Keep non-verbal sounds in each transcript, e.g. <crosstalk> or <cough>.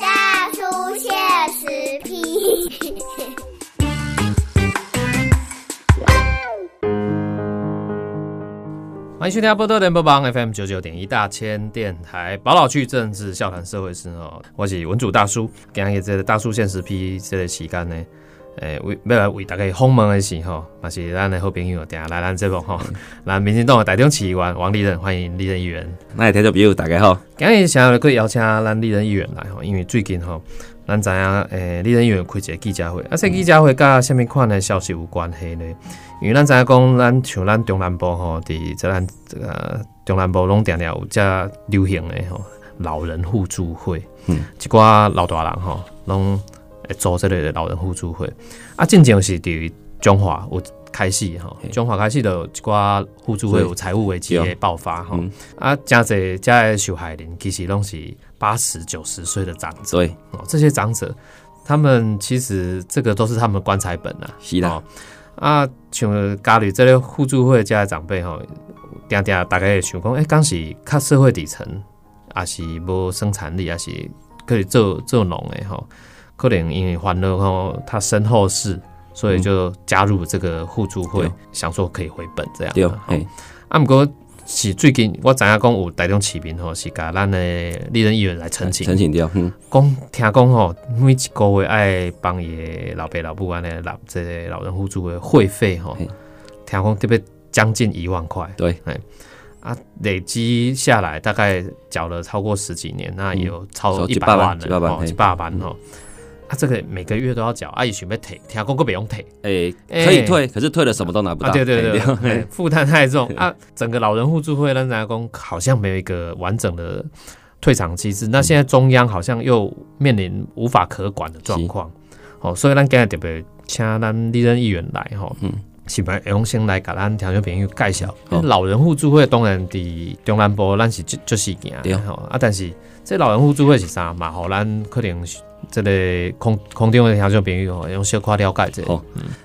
大叔现实批。欢迎收听波多联播榜 FM 九九点一大千电台宝岛区政治笑谈社会事哦，我是文主大叔，今日这个大叔现实批这个期间呢，诶为要来为大家访问的是吼，嘛是咱的好朋友定来咱这目吼，<laughs> 咱民进党的台中市议员王立仁，欢迎立仁议员。那听众朋友大家好，今日想要去邀请咱立仁议员来吼，因为最近吼，咱知影诶立仁议员开一个记者会，啊，这记者会甲虾米款的消息有关系呢？因为咱知影讲，咱像咱中南部吼，伫这咱这个中南部拢定定有遮流行的吼老人互助会，嗯，一寡老大人吼，拢会做这类的老人互助会。啊，进前是伫中华有开始吼，中华开始就有一寡互助会有财务危机的爆发吼，嗯。啊，真侪遮的受害人其实拢是八十九十岁的长者对，哦，这些长者他们其实这个都是他们的棺材本啊，是啦哦，啊，像家里这类互助会家的长辈吼，定定大概会想讲，诶、刚是较社会底层，也是无生产力，也是可以做做农的吼，可能因为欢乐吼，他身后事，所以就加入这个互助会，对。想说可以回本这样对，啊，毋过是最近我知影讲有台中市民吼，是甲咱的立人议员来澄清，澄清掉，嗯，讲听讲吼，每一个月爱帮伊的老爸老母安尼纳这个老人互助的会费吼，听讲特别将近一万块，对，哎啊，累积下来大概缴了超过十几年，那也有超超一一百万了，一百万嘿。哦一百万吼。啊，这个每个月都要缴，啊，伊想要退，听讲个不用退，诶，哎可以退，可是退了什么都拿不到，啊，对对对，<laughs> 负担太重。啊。整个老人互助会让大家讲好像没有一个完整的退场机制，那现在中央好像又面临无法可管的状况，哦，所以咱今日特别请咱立任议员来吼，嗯。是不是用先来给咱听众朋友介绍？老人互助会当然伫中南部咱是就就是件对。吼。啊，但是这老人互助会是啥嘛？吼，咱可能是这个空空中的听众朋友吼，用小可了解这个好。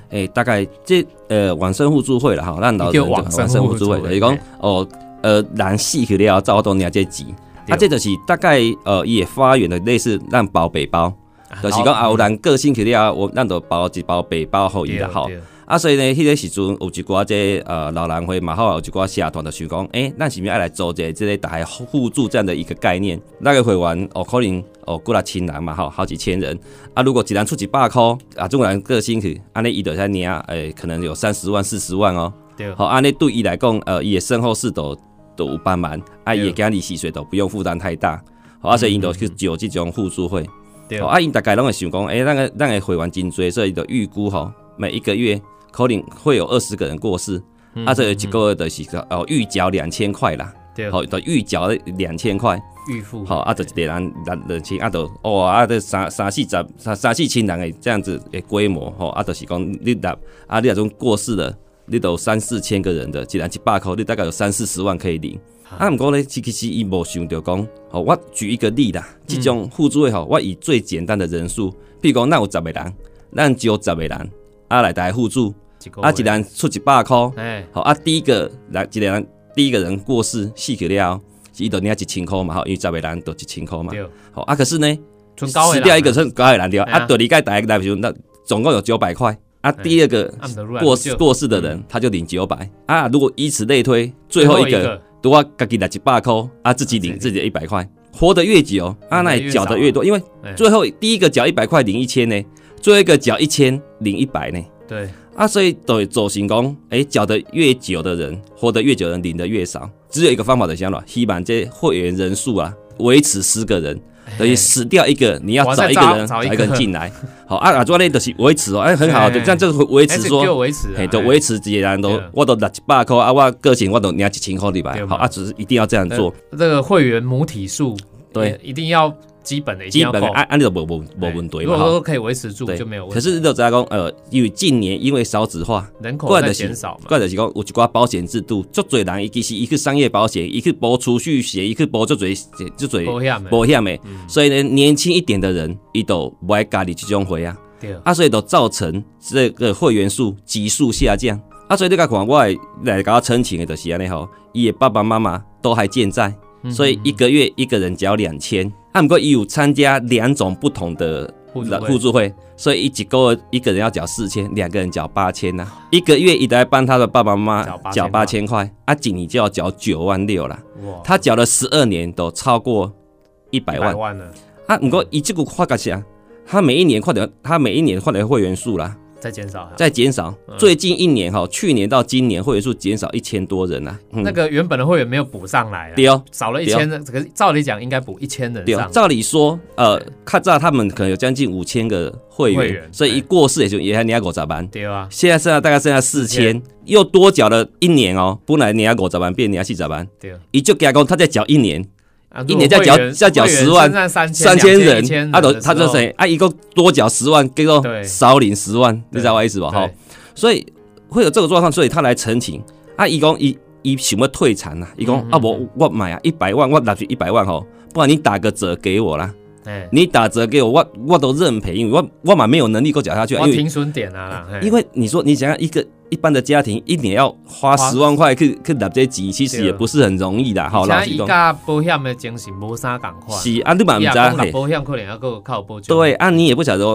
诶，大概这呃往生互助会了哈，咱老叫往生互助会，互助会就是讲哦，呃，人死去了，走到领这钱，对。啊，这就是大概呃，伊会发源的类似咱包背包，就是讲啊，有人个性去了，我咱就包一包背包互伊啦，吼。对啊，所以呢，迄个时阵有一寡这呃老人会嘛好，有一寡社团就想讲，诶、咱是不是要来做一个即个大家互助这样的一个概念？那个会员哦，可能哦过来千人嘛，吼，好几千人啊。如果一人出一百箍啊，中国人个性去，安尼伊就在领，诶，可能有三十万、四十万哦。对好，安尼对伊来讲，呃，伊的身后事都都有帮忙，啊，对伊会给利息税都不用负担太大。好，啊，所以伊就去有这种互助会。对哦，啊，因大概拢会想讲，诶、咱个咱个会员真多，所以就预估吼，每一个月可能会有二十个人过世，嗯啊，这一个月就是哦预缴两千块啦，对，好，就预缴两千块，预付。好，啊，就一个人人人千，啊，就哦，啊，这三三四十三三四千人的这样子的规模，吼，啊，就是讲你若啊，你那种过世了，你都三四千个人的，既然一百块，你大概有三四十万可以领。啊，毋过咧，其实伊无想着讲，吼，我举一个例啦，即种互助会吼，我以最简单的人数，比如讲，咱有十个人，咱只有十个人，啊来大家互助，啊一人出一百箍，哎，好啊，第一个来一个人，第一个人过世死去了，伊就领一千块嘛，吼，因为十个人都一千块嘛，好啊，可是呢，死掉一个剩高的人对吧，哎呀啊，第二个大家来时那总共有九百块，啊，第二个过世过世的人他就领九百。啊，如果以此类推，最后一个。都要自己拿一百块啊，自己领自己。的一百块，活得越久啊，那你缴的越多，因为最后第一个缴一百块领一千呢，最后一个缴一千领一百呢，对啊，所以对走行工，哎，缴的越久的人，活得越久的人领的越少，只有一个方法的想法，希望这会员人数啊维持十个人。等于死掉一个，你要找一个人，找一个人进来。好啊，啊，做那就是维持哦，哎，很好，就这样，就是维持说，维持，哎，就维持这些人都，我都拿一百块啊，我个性我都领一千块对吧？好啊，只是一定要这样做。这个会员母体数，对，一定要基本的，基本的按按你都无无无问题嘛。如果说可以维持住，就没有问题。可是就在讲，呃，因为近年因为少子化，人口在减少嘛，怪的是讲有一寡保险制度，足侪人伊其实伊去商业保险，伊去保储蓄险，伊去保足侪足侪保险保险的，所以呢，年轻一点的人伊都不爱家里这种会啊，对啊，所以都造成这个会员数急速下降。啊，所以你甲看，我来甲我申请的就是安尼吼，伊的爸爸妈妈都还健在，所以一个月一个人缴两千。啊，不过伊有参加两种不同的互助会互助会，所以一几个一个人要缴四千，两个人缴八千呐。一个月一直在帮他的爸爸妈妈缴八千块，啊，几年就要缴九万六啦。他缴了十二年，都超过一百万啊，不过以这个发个啥？他每一年换的，他每一年换的会员数啦，再减少哈，在减少。最近一年哈，去年到今年会员数减少一千多人啊。嗯。那个原本的会员没有补上来啊，对哦，少了一千人，可是照理讲应该补一千人对哦，，照理说，呃，看照他们可能有将近五千个会员，所以一过世也就也还年五十万。对啊，现在剩下大概剩下四千，又多缴了一年哦，本来年五十万变年四十万，对啊，一就给他讲，他再缴一年，啊一年再缴再缴10万三三千人，千啊，都他就谁啊，一共多缴十万，结果少领十万，你知道我意思吧？哈，所以会有这个状况，所以他来澄清啊，一共一伊想要退产呐，伊讲嗯啊，我我买啊一百万，我拿去一百万吼，不然你打个折给我啦，哎，你打折给我，我我都认赔，因为我我嘛没有能力够缴下去啊，因为我停损点啊啦，因为你说你想要一个一般的家庭一年要花花十万块去去拿这钱，其实也不是很容易的，好，而老实讲，保险的精神无啥赶快，是啊，你嘛唔知保险可能要够靠保障，对啊，你也不晓得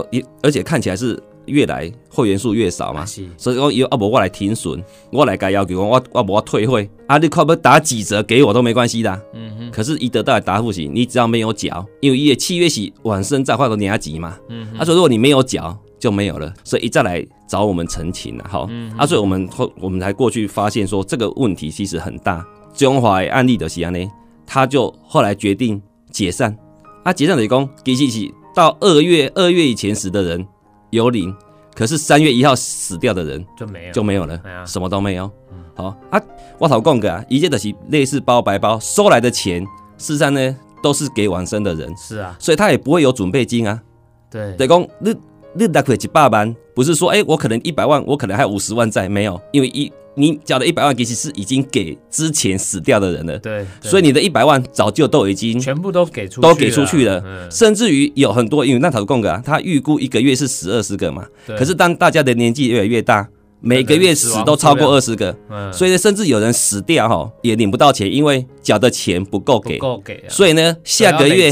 而且看起来是越来会员数越少嘛。所以讲有啊无我来停损，我来该要求讲我我无我退会。啊，你可不打几折给我都没关系的。嗯哼，可是一得到的答复是，你只要没有缴，因为一月契约是晚生再换个年级嘛，嗯他说如果你没有缴就没有了，所以一再来找我们澄清了，好，嗯啊，所以我们后我们才过去发现说这个问题其实很大，中华的案例的是安呢，他就后来决定解散，啊，解散的讲其实是到二月二月以前时的人有领，可是三月一号死掉的人就没有，就没有了哎呀，什么都没有。好啊，我头讲个啊，一切的是类似包白包收来的钱，事实上呢都是给往生的人，是啊，所以他也不会有准备金啊。对，等于讲你你大概一百万，不是说哎、我可能一百万，我可能还有五十万在，没有，因为一你缴的一百万其实是已经给之前死掉的人了，对，对。所以你的一百万早就都已经全部都给出都给出去了，嗯，甚至于有很多，因为那头供个啊，他预估一个月是十二十个嘛，可是当大家的年纪越来越大，每个月死都超过二十个，嗯。所以呢，甚至有人死掉哈也领不到钱，因为缴的钱不够不给，够给啊，所以呢，下个月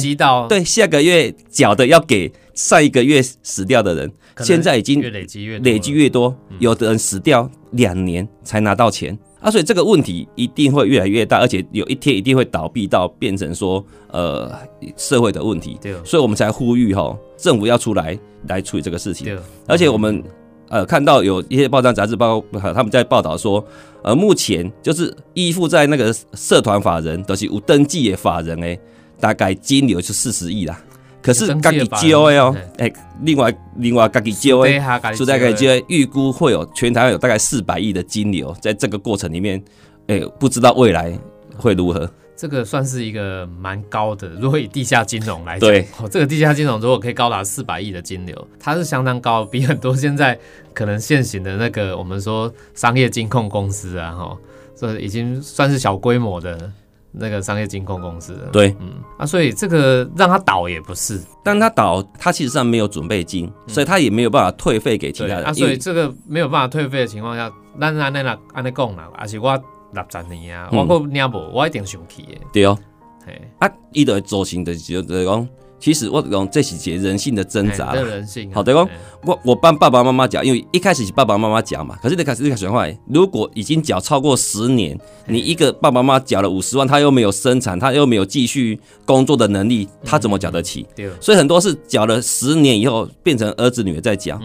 对下个月缴的要给上一个月死掉的人，现在已经越累积越多累积越多，有的人死掉两年才拿到钱。啊，所以这个问题一定会越来越大，而且有一天一定会倒闭到变成说呃社会的问题，对。所以我们才呼吁哈政府要出来来处理这个事情，对，而且我们呃看到有一些报章杂志报呃他们在报道说，呃目前就是依附在那个社团法人都、就是有登记的法人诶，大概金流是四十亿啦。可是自己记的法人交的哦，哎、另外另外自己交的，是所以大概就预估会有全台湾有大概四百亿的金流，在这个过程里面，哎、不知道未来会如何。这个算是一个蛮高的。如果以地下金融来讲，对哦，这个地下金融如果可以高达四百亿的金流，它是相当高，比很多现在可能现行的那个我们说商业金控公司啊，哈，这已经算是小规模的那个商业金控公司了。对，嗯啊，所以这个让它倒也不是，但他倒，它其实上没有准备金，所以它也没有办法退费给其他人。对啊，所以这个没有办法退费的情况下，咱安尼啦，安尼讲啦，而且我六十年啊，嗯。我个领无，我一定生气的，对哦，嘿，啊，伊的走行的就是讲，其实我讲这是一个人性的挣扎。人性啊，好的讲我我帮爸爸妈妈缴，因为一开始是爸爸妈妈缴嘛，可是你开始你开始话，如果已经缴超过十年，你一个爸爸妈妈缴了五十万，他又没有生产，他又没有继续工作的能力，他怎么缴得起？对，所以很多是缴了十年以后，变成儿子女儿在缴，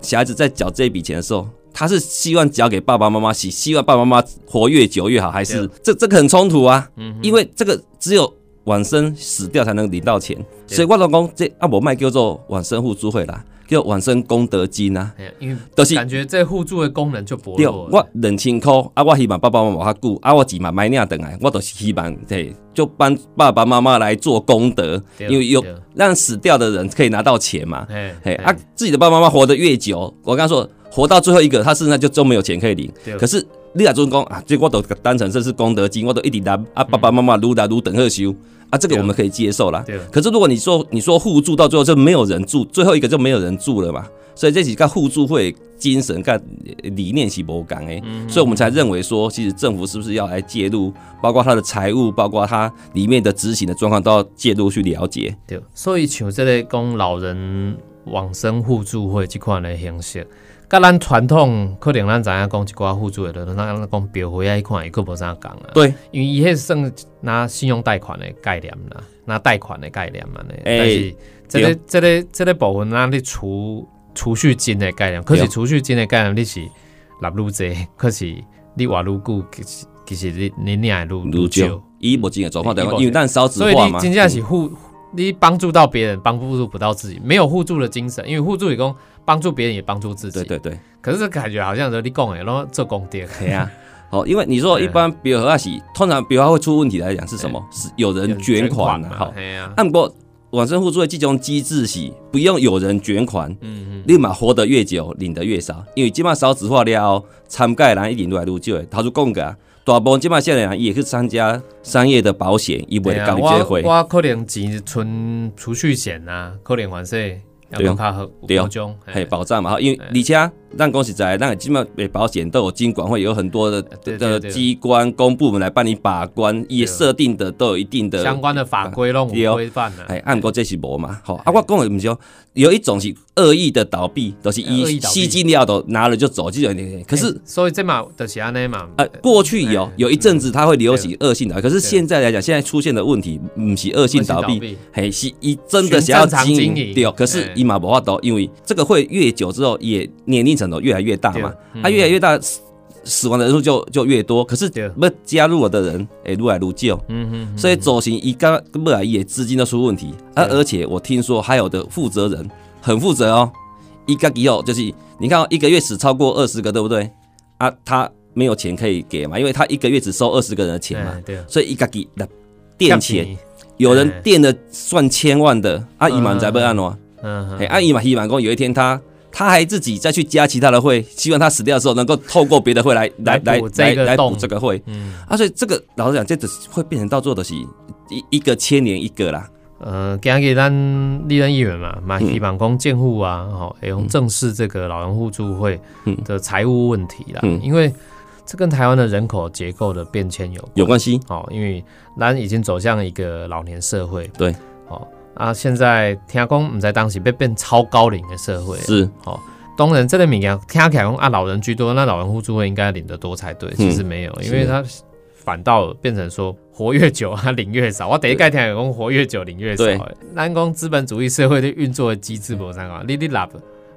小孩子在缴这笔钱的时候，他是希望交给爸爸妈妈，洗希望爸爸妈妈活越久越好，还是这这个很冲突啊？嗯，因为这个只有往生死掉才能领到钱，所以我老公这啊，我卖叫做往生互助会啦，叫往生功德金啊。因为就是感觉这互助的功能就薄对，弱了。我两千块啊，我希望爸爸妈妈较久啊，我钱嘛买领等来，我都是希望对，就帮爸爸妈妈来做功德，因为有让死掉的人可以拿到钱嘛。嘿嘿啊，自己的爸爸妈妈活得越久，我刚刚说活到最后一个，他身上就都没有钱可以领。对。可是你若准讲啊，这我都当成这是功德金，我都一直拿啊，爸爸妈妈撸来撸等贺修啊，这个我们可以接受啦。对，可是如果你说你说互助到最后就没有人住，最后一个就没有人住了嘛，所以这几个互助会精神跟理念是无共诶，所以我们才认为说，其实政府是不是要来介入，包括他的财务，包括他里面的执行的状况都要介入去了解。对，所以像这类供老人往生互助会这款的形式，甲咱传统可能咱知影讲一寡互助的，咱咱讲标回啊，迄款伊佫无啥共啊。对，因为伊迄算拿信用贷款的概念啦，拿贷款的概念嘛呢。哎但是这个这个这个部分，咱咧储储蓄金的概念，可是储蓄金的概念你是纳愈济，可是你活愈久，其实其实你你领的愈愈少。伊目前的状况因为咱少子所以化嘛，你真正是互，你帮助到别人，帮助不到自己，没有互助的精神。因为互助也讲帮助别人，也帮助自己。对对对，可是这感觉好像是你讲的，然后做功德。对啊。好，<laughs> 因为你说一般比如和是，通常比如会出问题来讲是什么？是有人捐款啊。好，按过往生互助的这种机制是不用有人捐款，嗯嗯，立马活得越久，领得越少。因为基本上少子化了后，参盖的人一定越来越少的。头先讲个啊，大部分即马现在人也去参加商业的保险，伊袂对啊搞你这会。我我可能只存储蓄险啊，可能还是要对讲较好对有保障。嘿，保障嘛，哈，因为而且咱讲实在，咱基本的保险都有监管会有很多的的机关公部门来帮你把关，也设定的都有一定的相关的法规拢对有规范的。哎，按过这是无嘛，吼啊，我讲的毋是说有一种是恶意的倒闭，都、是以吸金料都拿了就走，这种可是。所以这嘛就是安尼嘛。呃，过去有哎有一阵子它会流行恶性倒闭，可是现在来讲，现在出现的问题不是恶性倒闭，嘿，是一真的想要经经营。对，可是哎伊嘛无法度，因为这个会越久之后，也年龄层都越来越大嘛，对。它越来越大，死死亡的人数就就越多，可是对。不加入我的人，哎，愈来愈少。嗯哼，所以走行一刚未来也资金都出问题，而对。而且我听说还有的负责人很负责哦，一个以后就是你看、哦、一个月死超过二十个，对不对？啊，他没有钱可以给嘛，因为他一个月只收二十个人的钱嘛，哎对，所以一个给的垫钱，有人哎。垫了算千万的，啊，伊嘛在不按哦，嗯哎，阿姨嘛希望讲有一天他。他还自己再去加其他的会，希望他死掉的时候能够透过别的会来来来来这来补这个会，嗯。啊，所以这个老实讲，这只是会变成到做的是一一个千年一个啦。呃，今日咱立人议员嘛，嘛嗯。希望讲建户啊，吼、会用正视这个老人互助会嗯。的财务问题啦，嗯。因为这跟台湾的人口结构的变迁有关。有关系，哦，因为咱已经走向一个老年社会，对，哦啊，现在听讲唔在当时被变超高龄的社会，是。当然这个名啊听起来讲啊，老人居多，那老人互助会应该领得多才对，其实没有，因为他反倒变成说活越久啊领越少。我第一概听讲活越久领越少对。的，咱讲资本主义社会的运作的机制无啥啊，你你立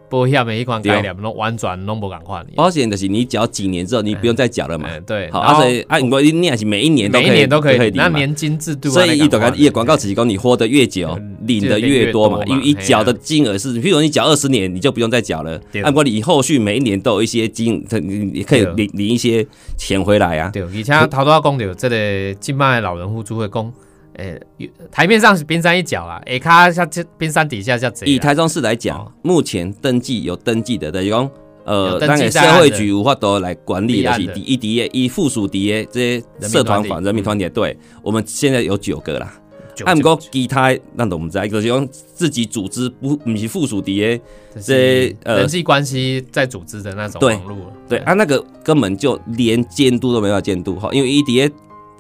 保险的一款概念，拢完全拢无共款。保险的是你缴几年之后，你不用再缴了嘛。哎，对，好，而且啊所以啊，如果你也是每一年都每可以，一年都可以领，那。年金制度啊，所以一那个短一广告只是讲你活得越久，领的越多嘛，因为你嘿啊缴的金额是，譬如你缴二十年，你就不用再缴了。对按过你后续每一年都有一些金，你你可以领领一些钱回来啊。对，而且头拄仔讲到这个今麦老人互助会讲，诶、台面上是冰山一角啦，下骹像这冰山底下叫贼。以台中市来讲哦，目前登记有登记的，等于讲，有呃，登咱个记在案的社会局无法度来管理的是立案的第一第一以附属第一这些社团法人民团体，对我们现在有九个啦。九按过其他，那我们在就是用自己组织不不是附属第一，这呃人际关系在组织的那种网络。对啊，那个根本就连监督都没法监督哈，因为一底下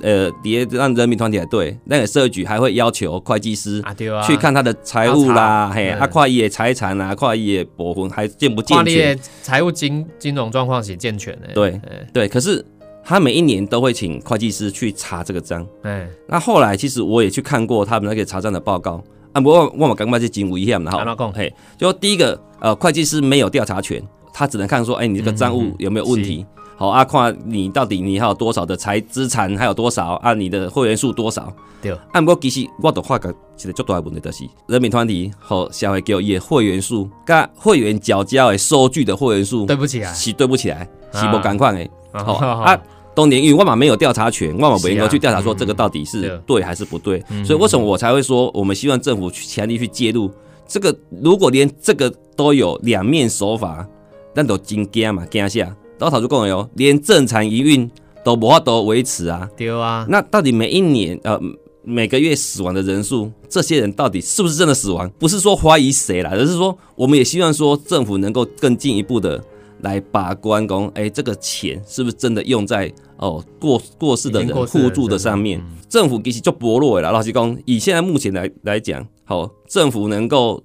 呃底下让人民团体来对那个社会局还会要求会计师啊，对啊，去看他的财务啦，嘿，要查嗯啊，看伊的财产啊，看伊的保分还健不健全，财务金金融状况是健全的。对哎对，可是他每一年都会请会计师去查这个账。哎，那后来其实我也去看过他们那个查账的报告啊，不过我们刚刚是金危险的哈，安怎讲？嘿，就第一个呃，会计师没有调查权，他只能看说，哎，你这个账嗯务有没有问题？好啊，看你到底你还有多少的财资产，还有多少啊？你的会员数多少？对，啊，不过其实我都发觉一个最大的问题就是，人民团体和社会叫伊的会员数，跟会员缴交的收据的会员数对不起啊，是对不起来，是啊不赶快的。好好啊，当年因为万马没有调查权，万马不能是啊够去调查说嗯这个到底是对对还是不对，嗯所以为什么我才会说，我们希望政府去强力去介入这个，如果连这个都有两面手法，那都惊惊嘛惊下。老早就讲了哟，连正常营运都无法都维持啊。对啊，那到底每一年呃每个月死亡的人数，这些人到底是不是真的死亡？不是说怀疑谁啦，而是说我们也希望说政府能够更进一步的来把关，公哎这个钱是不是真的用在哦过过世的人已经过世的人互助的上面？政府其实就薄弱了，老实讲，以现在目前来来讲，好、政府能够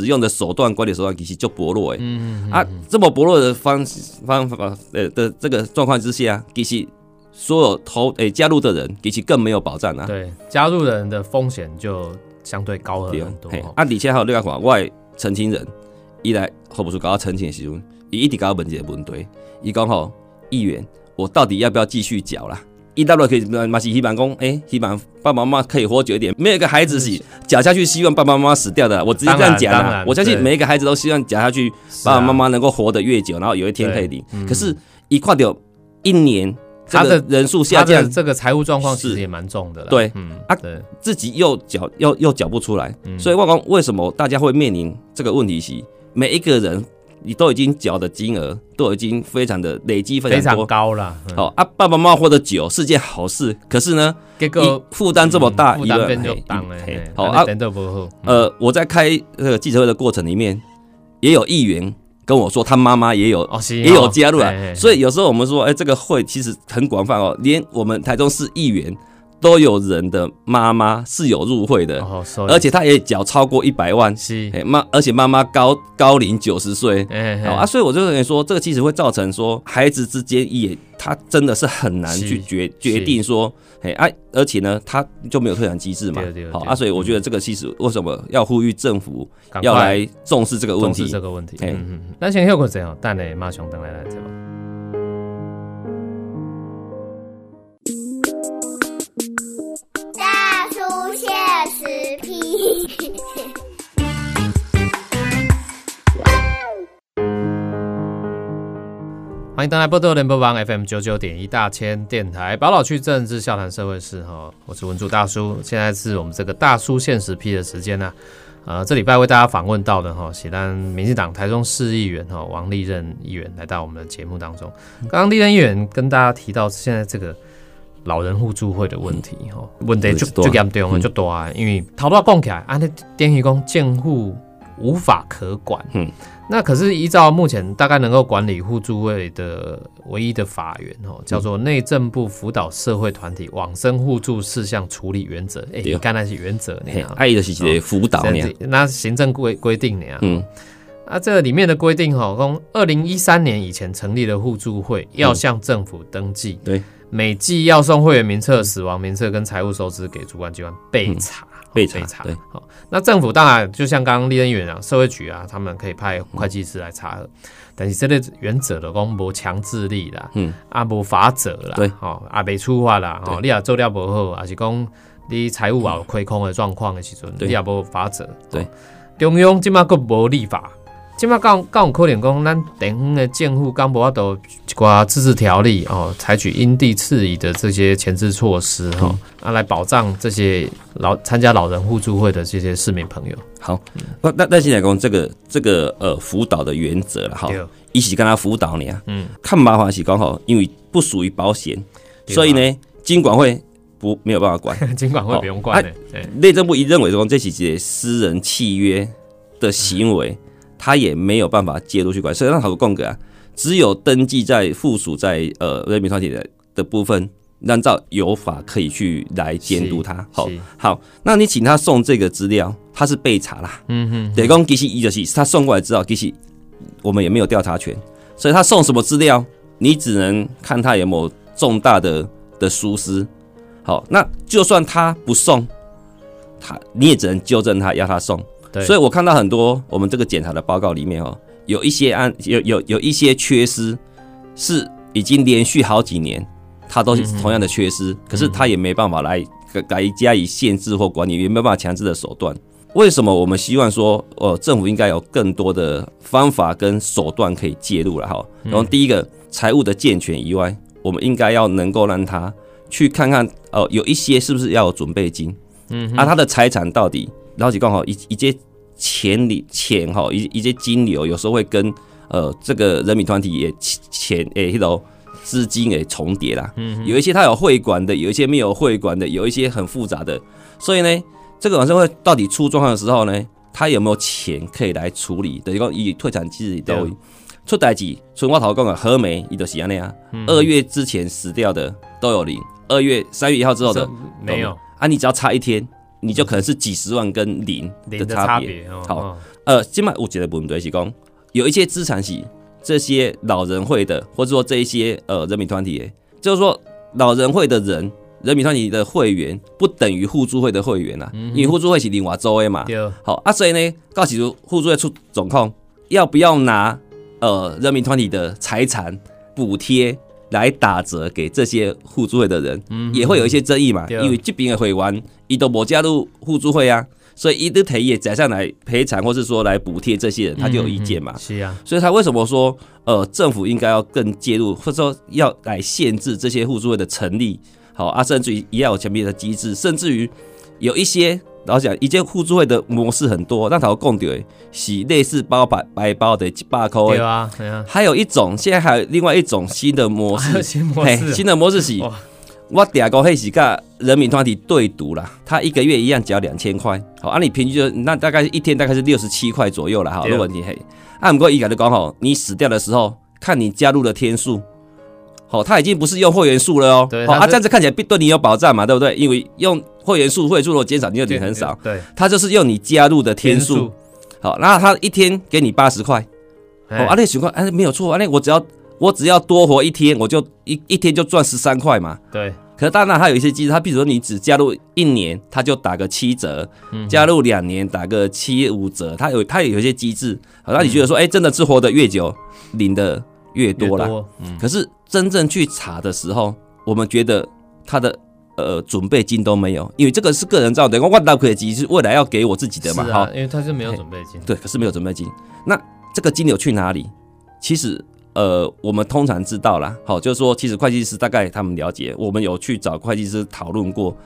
使用的手段管理手段其实就薄弱哎。嗯啊，这么薄弱的方方法呃的这个状况之下，其实所有投诶、加入的人，其实更没有保障啊。对，加入的人的风险就相对高了很多啊，而且还有另外看，我的澄清人，一来何不是搞到澄清的时阵，伊一直搞到问一个问题，伊讲吼，议员，我到底要不要继续缴啦？伊大陆可以嘛是希望讲，诶、希望爸爸妈妈可以活久一点。没有一个孩子是讲下去希望爸爸妈妈死掉的，我直接这样讲啦。我相信每一个孩子都希望讲下去，爸爸妈妈能够活得越久，然后有一天可以领。可是，一跨掉一年他的人数下降，这个财务状况其是实也蛮重的啦。对嗯啊，自己又缴又又缴不出来，嗯所以外公为什么大家会面临这个问题是每一个人你都已经缴的金额都已经非常的累积非非常常多。高啦。嗯好、啊，爸爸妈妈活得久是件好事，可是呢，结果一负担这么大，负担变就嘿当哎嘿，好啊。呃，我在开这个记者会的过程里面，也有议员跟我说，他妈妈也有也有加入了了，所以有时候我们说，哎、这个会其实很广泛哦，连我们台中市议员都有人的妈妈是有入会的，哦，而且他也缴超过一百万，是哎、妈，而且妈妈高高龄九十岁。哎好啊，所以我就认为说，这个其实会造成说，孩子之间也他真的是很难去决决定说，哎啊，而且呢，他就没有退场机制嘛好啊，所以我觉得这个其实为什么要呼吁政府要来重视这个问题重视这？个问题。嘿嗯嗯，嗯咱先休个阵哦，等下马上等来来这吧。现实批。<laughs> 欢迎登来波多联播网 FM 九九点一大千电台，宝老区政治笑谈社会事哈，我是文主大叔，现在是我们这个大叔现实批的时间呢、呃，这礼拜为大家访问到的哈，喜丹民进党台中市议员哈王立任议员来到我们的节目当中。刚刚立任议员跟大家提到现在这个老人互助会的问题哈，问题就就严重了，嗯。就多啊，因为头多讲起来，啊，那等于讲建户无法可管，嗯。那可是依照目前大概能够管理互助会的唯一的法源吼，叫做内政部辅导社会团体往生互助事项处理原则。哎、对。你刚才是原则嘿呢，啊，爱的是一个辅导呢，那行政规规定呢，嗯，啊，这里面的规定哈，从二零一三年以前成立的互助会要向政府登记，对，每季要送会员名册、死亡名册跟财务收支给主管机关备查。备查对，好，那政府当然就像刚刚立恩员啊，社会局啊，他们可以派会计师来查核，但是这类原则的讲无强制力啦，嗯，啊无法则啦，对。哦，啊没处罚啦，哦，你也做了不好，还是讲你财务啊有亏空的状况的时阵，你也无法则，对。哦，中央即马佫无立法。即马讲讲有可能讲，咱地方的政府刚无法度瓜自治条例哦，采取因地制宜的这些前置措施哈、哦啊，来保障这些老参加老人互助会的这些市民朋友。好，那那但是来讲，这个这个呃辅导的原则了哈，一起跟他辅导你啊，嗯，看麻烦是刚好，因为不属于保险，所以呢，金管会不没有办法管。尽管会不用管的，对内政部一认为说这是一个私人契约的行为，他也没有办法介入去管。所以让好多共格啊，只有登记在附属在呃人民团体的的部分，按照有法可以去来监督他。好好，那你请他送这个资料，他是被查啦。嗯哼，等于讲其实一就是他送过来之后，其实我们也没有调查权，所以他送什么资料，你只能看他有没有重大的的疏失。好，那就算他不送，他你也只能纠正他，要他送。对，所以我看到很多我们这个检查的报告里面哦，有一些案有有有一些缺失是已经连续好几年，它都是同样的缺失，可是它也没办法来改改加以限制或管理，也没办法强制的手段。为什么我们希望说，呃，政府应该有更多的方法跟手段可以介入了哈？然后第一个，财务的健全以外，我们应该要能够让他去看看，呃，有一些是不是要有准备金，嗯啊，他的财产到底，然后就刚好一一些钱里钱哈，一一些金流有时候会跟呃这个人民团体也钱诶，迄种资金也重叠啦。嗯有一些他有会馆的，有一些没有会馆的，有一些很复杂的。所以呢，这个晚上会到底出状况的时候呢，他有没有钱可以来处理？等于讲以退产机制都出代志，春花头讲的何梅，伊都是安尼啊。嗯二月之前死掉的都有零，二月三月一号之后的这没有啊，你只要差一天，你就可能是几十万跟零零的差别。差哦。好哦呃，今麦我觉得不对是讲有一些资产是这些老人会的，或者说这一些呃人民团体，就是说老人会的人。人民团体的会员不等于互助会的会员啊，因为互助会是另外周的嘛。对，好啊，所以呢，告起如互助会出总控要不要拿呃人民团体的财产补贴来打折给这些互助会的人，也会有一些争议嘛。因为这边的会员伊都没加入互助会啊，所以伊都提也宰上来赔偿，或是说来补贴这些人，他就有意见嘛。是啊，所以他为什么说呃政府应该要更介入，或者说要来限制这些互助会的成立？好啊，甚至于也要有前面的机制，甚至于有一些老实讲，一件互助会的模式很多，那头供的是类似包白白包的一百块的，对啊，对啊，还有一种现在还有另外一种新的模式，嘿 <laughs> 新模式，新的模式是哇，我嗲讲迄是跟人民团体对赌啦，他一个月一样只要两千块，好，按、你平均就那大概一天大概是六十七块左右了，好，对没问题嘿。按不过伊改就讲吼，你死掉的时候，看你加入的天数。好，他已经不是用会员数了哦。好啊，对它是这样子看起来对你有保障嘛，对不对？因为用会员数，会员数如果减少，你就领很少。对，他就是用你加入的天数。好，那他一天给你八十块。哦，啊，哎，那情况哎没有错，啊，那我只要我只要多活一天，我就一一天就赚十三块嘛。对，可是当然它有一些机制，它比如说你只加入一年，它就打个七折；嗯加入两年打个七五折。它有它有一些机制，好让你觉得说，嗯哎、真的是活得越久，领的越多啦。越多，嗯，可是真正去查的时候，我们觉得他的呃准备金都没有，因为这个是个人造的，我万达可以是未来要给我自己的嘛，好、啊，因为他是没有准备金，对，可是没有准备金。那这个金流去哪里？其实，呃，我们通常知道啦，好，就是说，其实会计师大概他们了解，我们有去找会计师讨论过，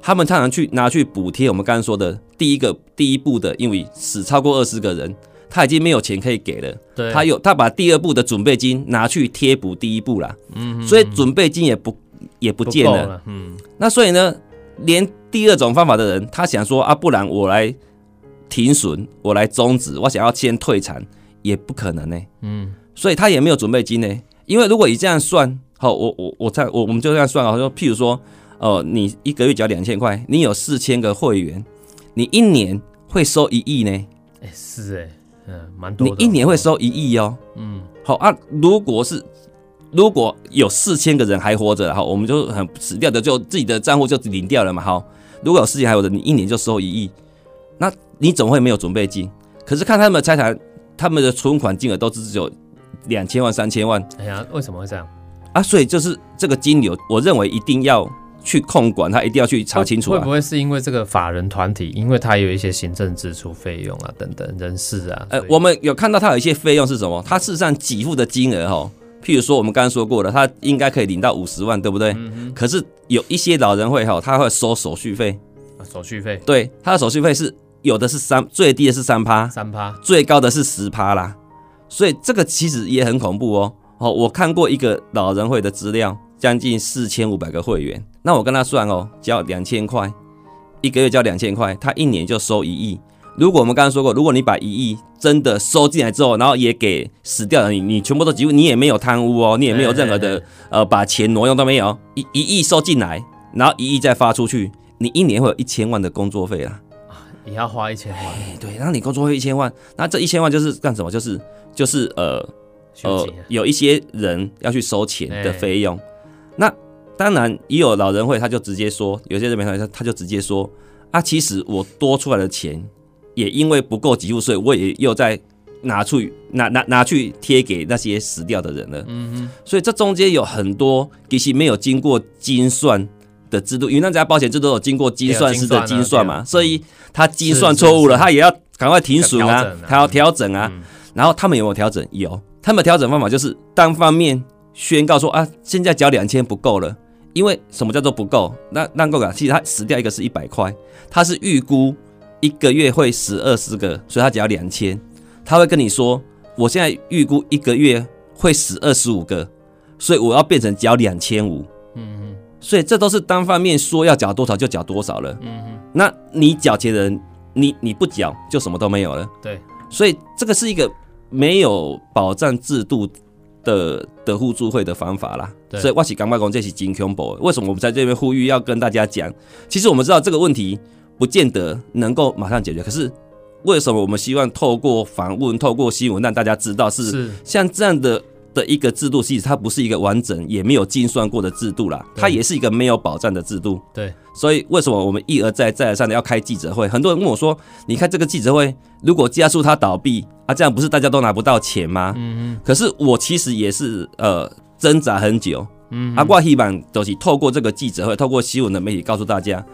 他们常常去拿去补贴我们刚刚说的第一个第一步的，因为死超过二十个人，他已经没有钱可以给了，对，他有他把第二步的准备金拿去贴补第一步啦，嗯，嗯所以准备金也不也不不见了。嗯，那所以呢，连第二种方法的人，他想说啊，不然我来停损，我来终止，我想要先退场，也不可能呢、嗯，所以他也没有准备金呢、因为如果你这样算，好，我我我在我我们就这样算啊，说譬如说，哦、你一个月只要两千块，你有四千个会员，你一年会收一亿呢，哎，是哎，嗯，蛮多你，一年会收一亿哦。嗯，好啊，如果是如果有四千个人还活着，好，我们就很死掉的，就自己的账户就领掉了嘛。好，如果有四千还活着，你一年就收一亿，那你总会没有准备金。可是看他们的财产，他们的存款金额都只有两千万、三千万哎呀，为什么会这样？啊，所以就是这个金流，我认为一定要去控管，他一定要去查清楚啊会不。会是因为这个法人团体，因为他有一些行政支出费用啊等等人事啊？呃所，以我们有看到他有一些费用是什么？他事实上给付的金额哈，譬如说我们刚刚说过了，他应该可以领到五十万，对不对？嗯可是有一些老人会哈，他会收手续费，啊，手续费对，他的手续费是有的是三，最低的是三趴，三趴，最高的是十趴啦，所以这个其实也很恐怖哦。哦，我看过一个老人会的资料，将近四千五百个会员，那我跟他算哦，交两千块，一个月交两千块，他一年就收一亿。如果我们刚刚说过，如果你把一亿真的收进来之后，然后也给死掉了你，你全部都几乎你也没有贪污哦，你也没有任何的呃把钱挪用都没有，一一亿收进来，然后一亿再发出去，你一年会有一千万的工作费啦。也要花一千万，哎，对，然后你工作费一千万，那这一千万就是干什么？就是就是呃呃有一些人要去收钱的哎费用。那当然也有老人会，他就直接说，有些人没他他就直接说啊，其实我多出来的钱，也因为不够给付税，我也又在拿去拿拿拿去贴给那些死掉的人了。嗯哼，所以这中间有很多其实没有经过精算的制度，因为那家保险制度有经过精算师的精算嘛，啊。所以他精算错误了，他也要赶快停损啊他要调整啊。嗯。然后他们有没有调整？有，他们调整方法就是单方面宣告说啊，现在缴两千不够了，因为什么叫做不够？那那够啊？其实他死掉一个是一百块，他是预估一个月会死二十个，所以他只要两千，他会跟你说我现在预估一个月会死二十五个，所以我要变成缴两千五。嗯所以这都是单方面说要缴多少就缴多少了。嗯嗯，那你缴钱的人，你你不缴就什么都没有了。对，所以这个是一个没有保障制度的的互助会的方法啦。所以我是感觉讲这是金恐怖的。为什么我们在这边呼吁要跟大家讲？其实我们知道这个问题不见得能够马上解决，可是为什么我们希望透过访问、透过新闻让大家知道是是像这样的的一个制度，其实它不是一个完整也没有精算过的制度啦，它也是一个没有保障的制度。对，所以为什么我们一而再再而三的要开记者会？很多人问我说：“你看这个记者会，如果加速它倒闭啊，这样不是大家都拿不到钱吗？”嗯嗯可是我其实也是呃挣扎很久，嗯啊，我希望都是透过这个记者会，透过新闻的媒体告诉大家，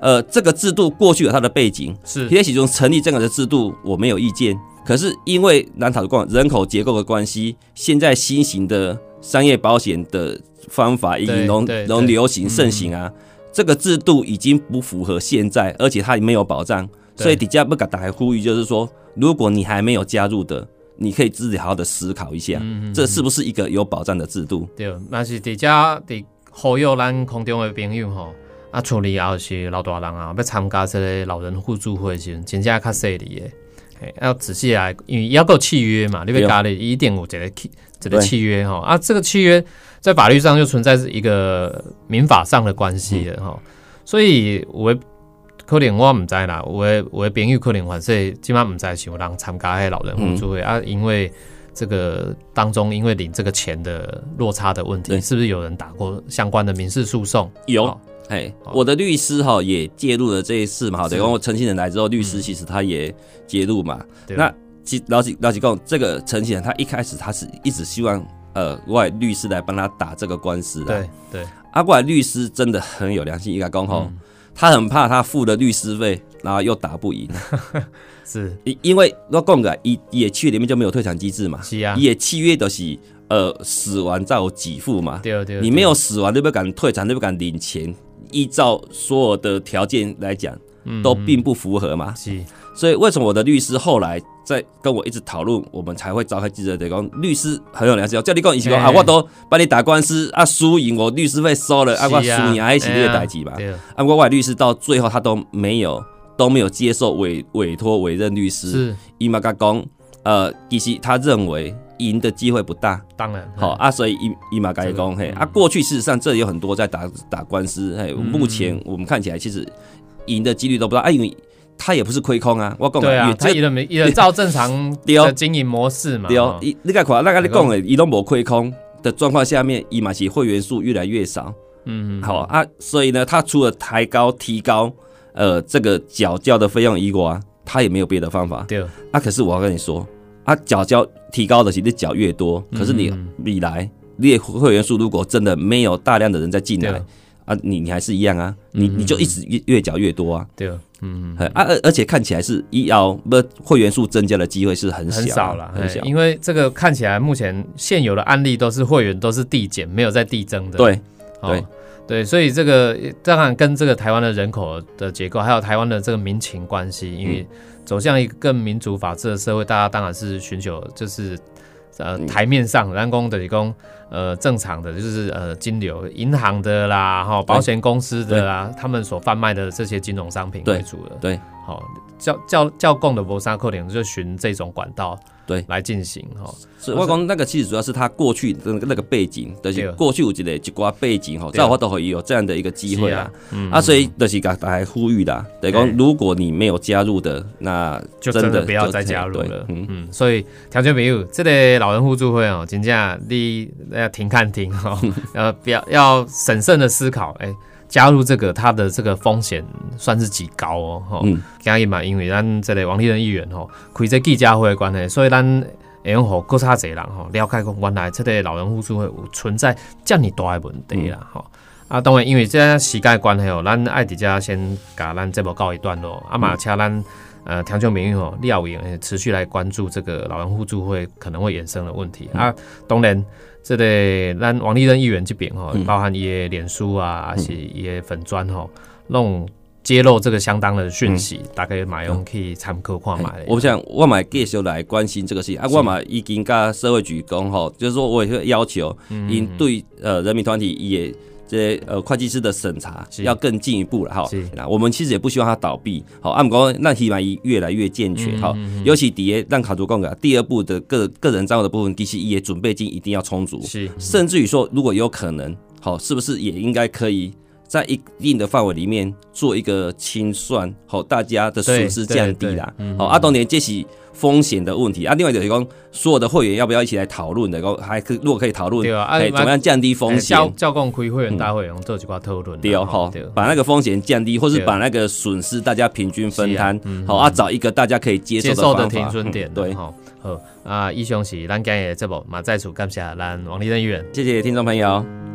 呃，这个制度过去有它的背景，是。也许中成立这样的制度我没有意见，可是因为南塔的关人口结构的关系，现在新型的商业保险的方法已经能能流行盛行啊，这个制度已经不符合现在，而且它也没有保障，所以底下不敢打开呼吁，就是说，如果你还没有加入的，你可以自己好好的思考一下，嗯这是不是一个有保障的制度？对，那是伫遮伫呼吁咱空中的朋友吼，啊，处理后是老大人啊，要参加这个老人互助会的时阵，真正较细腻的，嘿，要仔细来，因为要够契约嘛，你对要加的一点五这个契这个契约哈啊，这个契约在法律上就存在是一个民法上的关系的哈，所以我可能我唔知啦，我的有的朋友可能反正起码唔知是有人参加迄老人互助会、啊，因为。这个当中，因为领这个钱的落差的问题，是不是有人打过相关的民事诉讼？有。哦哎，我的律师哈也介入了这一次嘛，好，是。等于我陈信人来之后，律师其实他也介入嘛。对。那其老几老几讲，这个陈信人他一开始他是一直希望呃外律师来帮他打这个官司的。对对，阿怪律师真的很有良心，应该讲吼，嗯。他很怕他付了律师费，然后又打不赢，<laughs> 是。因因为我讲个，一也契约里面就没有退场机制嘛，是啊，也契约都是呃死亡再有给付嘛，对对，你没有死亡，你不敢退场，你不敢领钱，依照所有的条件来讲，对都并不符合嘛。是。所以为什么我的律师后来在跟我一直讨论，我们才会召开记者会讲，律师很有良心，叫你讲，一起讲啊，哎我都帮你打官司啊，输赢我律师费收了，啊，我输是啊赢还一起列代志嘛。对，啊，我外律师到最后他都没有都没有接受委委托委任律师，是。伊玛嘎讲，呃，其实他认为赢的机会不大，当然好、啊，所以伊伊嘛甲伊讲，嘿，啊，过去事实上这里有很多在打打官司，嘿，嗯。目前我们看起来其实赢的几率都不大，啊，因为他也不是亏空啊，我讲对啊，他一人一人照正常的 <laughs> 经营模式嘛，对哦哦，伊你甲看，那个你讲的，伊都无亏空的状况下面，伊嘛是会员数越来越少，嗯，好啊，所以呢，他除了抬高提高呃这个缴交的费用以外，他也没有别的方法。对，啊，可是我要跟你说，啊，缴交提高的，其实缴越多，可是你嗯未来你的会员数如果真的没有大量的人在进来啊，你你还是一样啊，你嗯你就一直越越缴越多啊，对，嗯，嘿啊，而而且看起来是医药不会员数增加的机会是很小少了，很小，哎因为这个看起来目前现有的案例都是会员都是递减，没有在递增的，对哦对。对，所以这个当然跟这个台湾的人口的结构，还有台湾的这个民情关系，因嗯。为走向一个更民主法治的社会，大家当然是寻求就是呃嗯。台面上人工的工呃正常的就是呃金流银行的啦哈保险公司的啦，他们所贩卖的这些金融商品为主的，对，好教教教供的博沙克林就循这种管道对。来进行哈，所以我讲那个其实主要是他过去的那个背景，就是对。过去有一个一寡背景吼，对。在我都会有这样的一个机会啊啊。嗯啊，所以就是给大家呼吁啦，等于讲如果你没有加入的，那就真的不要再加入对了。嗯，嗯，所以条件没有，这个老人互助会哦，真正你要停看停哈，<laughs> 呃，不要要审慎的思考，哎、加入这个它的这个风险算是极高哦，哈、嗯。今日嘛，因为咱这个王立人议员吼开这记者会的关系，所以咱会用互更差侪人吼了解讲，原来这个老人互助会有存在这么大的问题啦，吼、啊，当然，因为这时间的关系哦，咱爱伫遮先甲咱节目告一段落，啊嘛，请咱呃听众朋友吼，廖委员持续来关注这个老人互助会可能会衍生的问题、啊。当然，这个咱王立人议员这边哈，包含伊的脸书啊，还是伊的粉砖哈，弄揭露这个相当的讯息，大概马用可以参考看嘛。我想我买继续来关心这个事情。啊，我嘛已经跟社会局讲吼，就是说我也会要求，因对呃人民团体也。这呃会计师的审查要更进一步了哈。那我们其实也不希望它倒闭。好，按讲那起码越来越健全哈。尤其底下让卡图讲个第二步的个个人账户的部分，第七也准备金一定要充足。是，甚至于说，如果有可能，好，是不是也应该可以在一定的范围里面做一个清算，好，大家的损失降低啦。好，阿东年这是。风险的问题啊，另外就是讲，所有的会员要不要一起来讨论的？然后还可如果可以讨论，对啊，怎么样降低风险？教工开会员大会用做几块讨论，对哦，好，把那个风险降低，或是把那个损失大家平均分摊，好啊，找一个大家可以接受的停损点，对，好，好啊，以上是咱今日节目，马再次感谢咱王立仁议员，谢谢听众朋友。